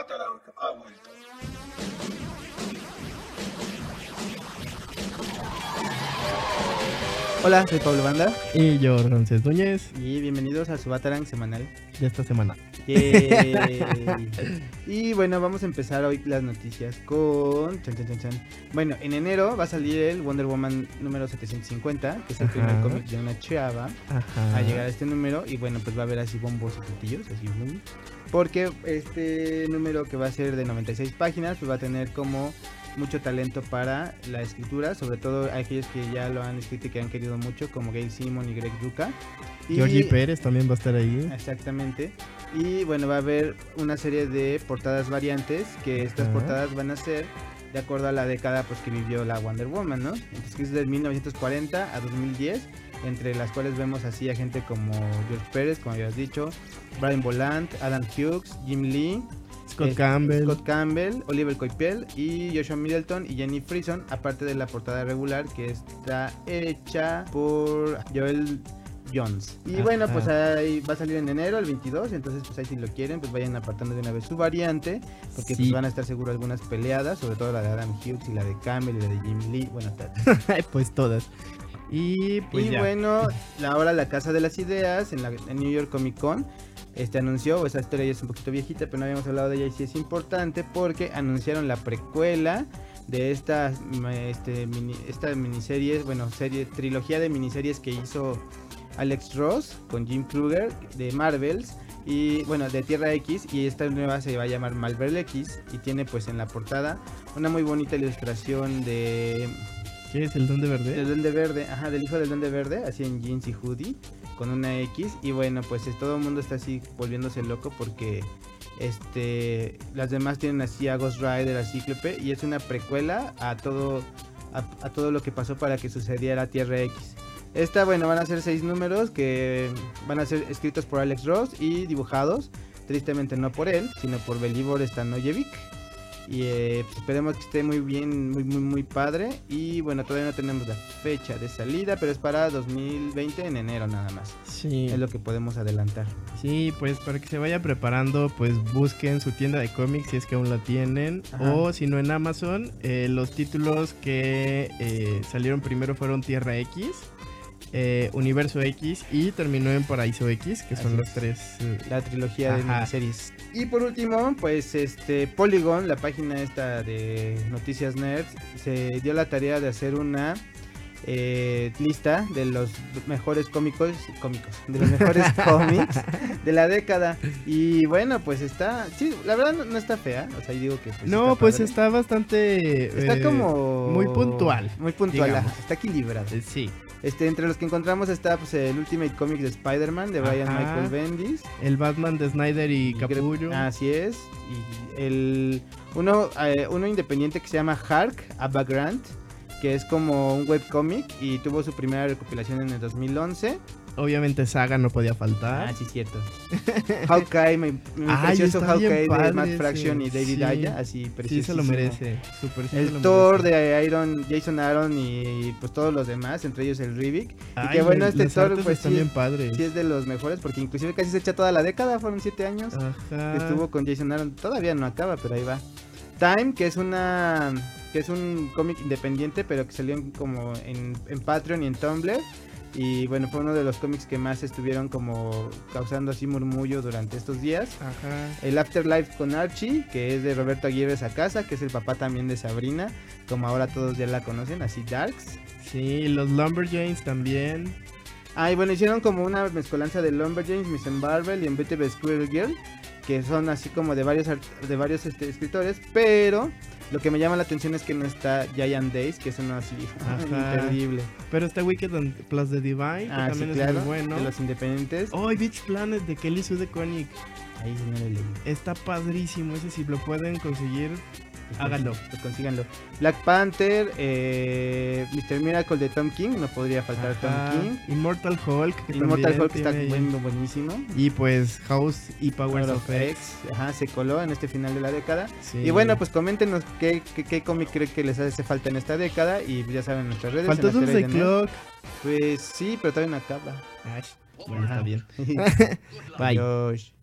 até lá, por favor. Hola, soy Pablo Banda Y yo, Ramses Núñez, y bienvenidos a su Batarang semanal. de esta semana. Yay. y bueno, vamos a empezar hoy las noticias con... chan, chan, chan, chan. Bueno, en enero va a salir el Wonder Woman número 750, que es el primer cómic de una chava Ajá. a llegar a este número. Y bueno, pues va a haber así bombos y platillos, así boom. Porque este número que va a ser de 96 páginas, pues va a tener como mucho talento para la escritura, sobre todo aquellos que ya lo han escrito y que han querido mucho, como Gail Simon y Greg Rucka. Y- Georgie Pérez también va a estar ahí. Exactamente. Y bueno, va a haber una serie de portadas variantes, que estas portadas van a ser de acuerdo a la década pues que vivió la Wonder Woman, ¿no? Entonces que es de 1940 a 2010, entre las cuales vemos así a gente como George Pérez, como habías dicho, Brian Boland, Adam Hughes, Jim Lee, Scott eh, Campbell. Scott Campbell, Oliver Coipel y Joshua Middleton y Jenny Frison, aparte de la portada regular que está hecha por Joel Jones. Y Ajá. bueno, pues ahí va a salir en enero, el 22, entonces pues ahí si lo quieren, pues vayan apartando de una vez su variante, porque Sí. pues van a estar seguro algunas peleadas, sobre todo la de Adam Hughes y la de Campbell y la de Jim Lee, bueno, pues todas. Y pues y ya. bueno, ahora la Casa de las Ideas en la en New York Comic Con este anunció, esa historia ya es un poquito viejita, pero no habíamos hablado de ella y sí es importante porque anunciaron la precuela de esta, este, mini- esta miniserie, bueno, serie, trilogía de miniseries que hizo Alex Ross con Jim Kruger de Marvels y bueno, de Tierra X y esta nueva se va a llamar Marvel X y tiene pues en la portada una muy bonita ilustración de ¿Qué es el Duende Verde? del Duende Verde, ajá, del hijo del Duende Verde, así en jeans y hoodie, con una X. Y bueno, pues es- todo el mundo está así volviéndose loco porque este las demás tienen así a Ghost Rider, a Cíclope, y es una precuela a todo, a, a todo lo que pasó para que sucediera Tierra X. Esta, bueno, van a ser seis números que van a ser escritos por Alex Ross y dibujados, tristemente no por él, sino por Belibor Stanojevic. Y eh, pues, esperemos que esté muy bien, muy, muy, muy padre. Y bueno, todavía no tenemos la fecha de salida, pero es para 2020 en enero nada más. Sí. Es lo que podemos adelantar. Sí, pues para que se vaya preparando, pues busquen su tienda de cómics si es que aún la tienen. Ajá. O si no en Amazon, eh, los títulos que eh, salieron primero fueron Tierra X, eh, Universo X y terminó en Paraíso X, que son los es. tres. eh, La trilogía de Ajá. miniseries. Y por último, pues este Polygon, la página esta de Noticias Nerds, se dio la tarea de hacer una eh, lista de los mejores cómicos, cómicos, de los mejores cómics de la década. Y bueno, pues está, sí, la verdad no, no está fea, o sea, digo que pues, no, está pues padre. está bastante. Está eh, como muy puntual, Muy puntual, digamos. está equilibrado. sí. Este, entre los que encontramos está pues el Ultimate Comics de Spider-Man de Brian Ajá. Michael Bendis. El Batman de Snyder y Capullo. Así es. Y el uno, eh, uno independiente que se llama Hark Abagrant, que es como un webcomic y tuvo su primera recopilación en el 2011. Obviamente Saga no podía faltar. Ah, sí, cierto. Hawkeye, mi, mi Ay, precioso Hawkeye de padre Matt ese, Fraction y David sí. Aya, así sí, precioso. se lo merece. Super, sí El lo Thor merece. de Iron, Jason Aaron y pues todos los demás, entre ellos el Rivik. y Ay, que bueno, este Thor pues sí, bien padres. sí es de los mejores porque inclusive casi se echa toda la década, fueron siete años. Ajá. que estuvo con Jason Aaron. Todavía no acaba, pero ahí va. Time, que es una que es un cómic independiente, pero que salió en- como en, en Patreon y en Tumblr. Y bueno, fue uno de los cómics que más estuvieron como causando así murmullo durante estos días. Ajá. El Afterlife con Archie, que es de Roberto Aguirre Sacasa, que es el papá también de Sabrina, como ahora todos ya la conocen, así Darks. Sí, los Lumberjanes también. Ah, y bueno, hicieron como una mezcolanza de Lumberjanes, Miss Marvel y Unbeatable Squirrel Girl, que son así como de varios de varios este, escritores, pero lo que me llama la atención es que no está Giant Days, que es uno así imperdible. Pero está Wicked Plus the Divine, que Ah, sí, también es claro, muy bueno. de los independientes. Oh, y Beach Planet de Kelly Sue DeConnick. Ahí sí no lo leí. Está padrísimo. Ese si lo pueden conseguir. Háganlo. Pues consíganlo. Black Panther, eh, Mr. Miracle de Tom King, no podría faltar Ajá. Tom King. Immortal Hulk. Que Immortal Hulk está ahí. bueno, buenísimo. Y pues House y Powers Power of X. X, ajá, se coló en este final de la década. Sí. Y bueno, pues coméntenos qué, qué, qué cómic cree que les hace falta en esta década. Y ya saben nuestras redes. Faltó Doomsday. Clock. Pues sí, pero todavía no acaba. Ay, bueno, está bien. Bye. Adiós.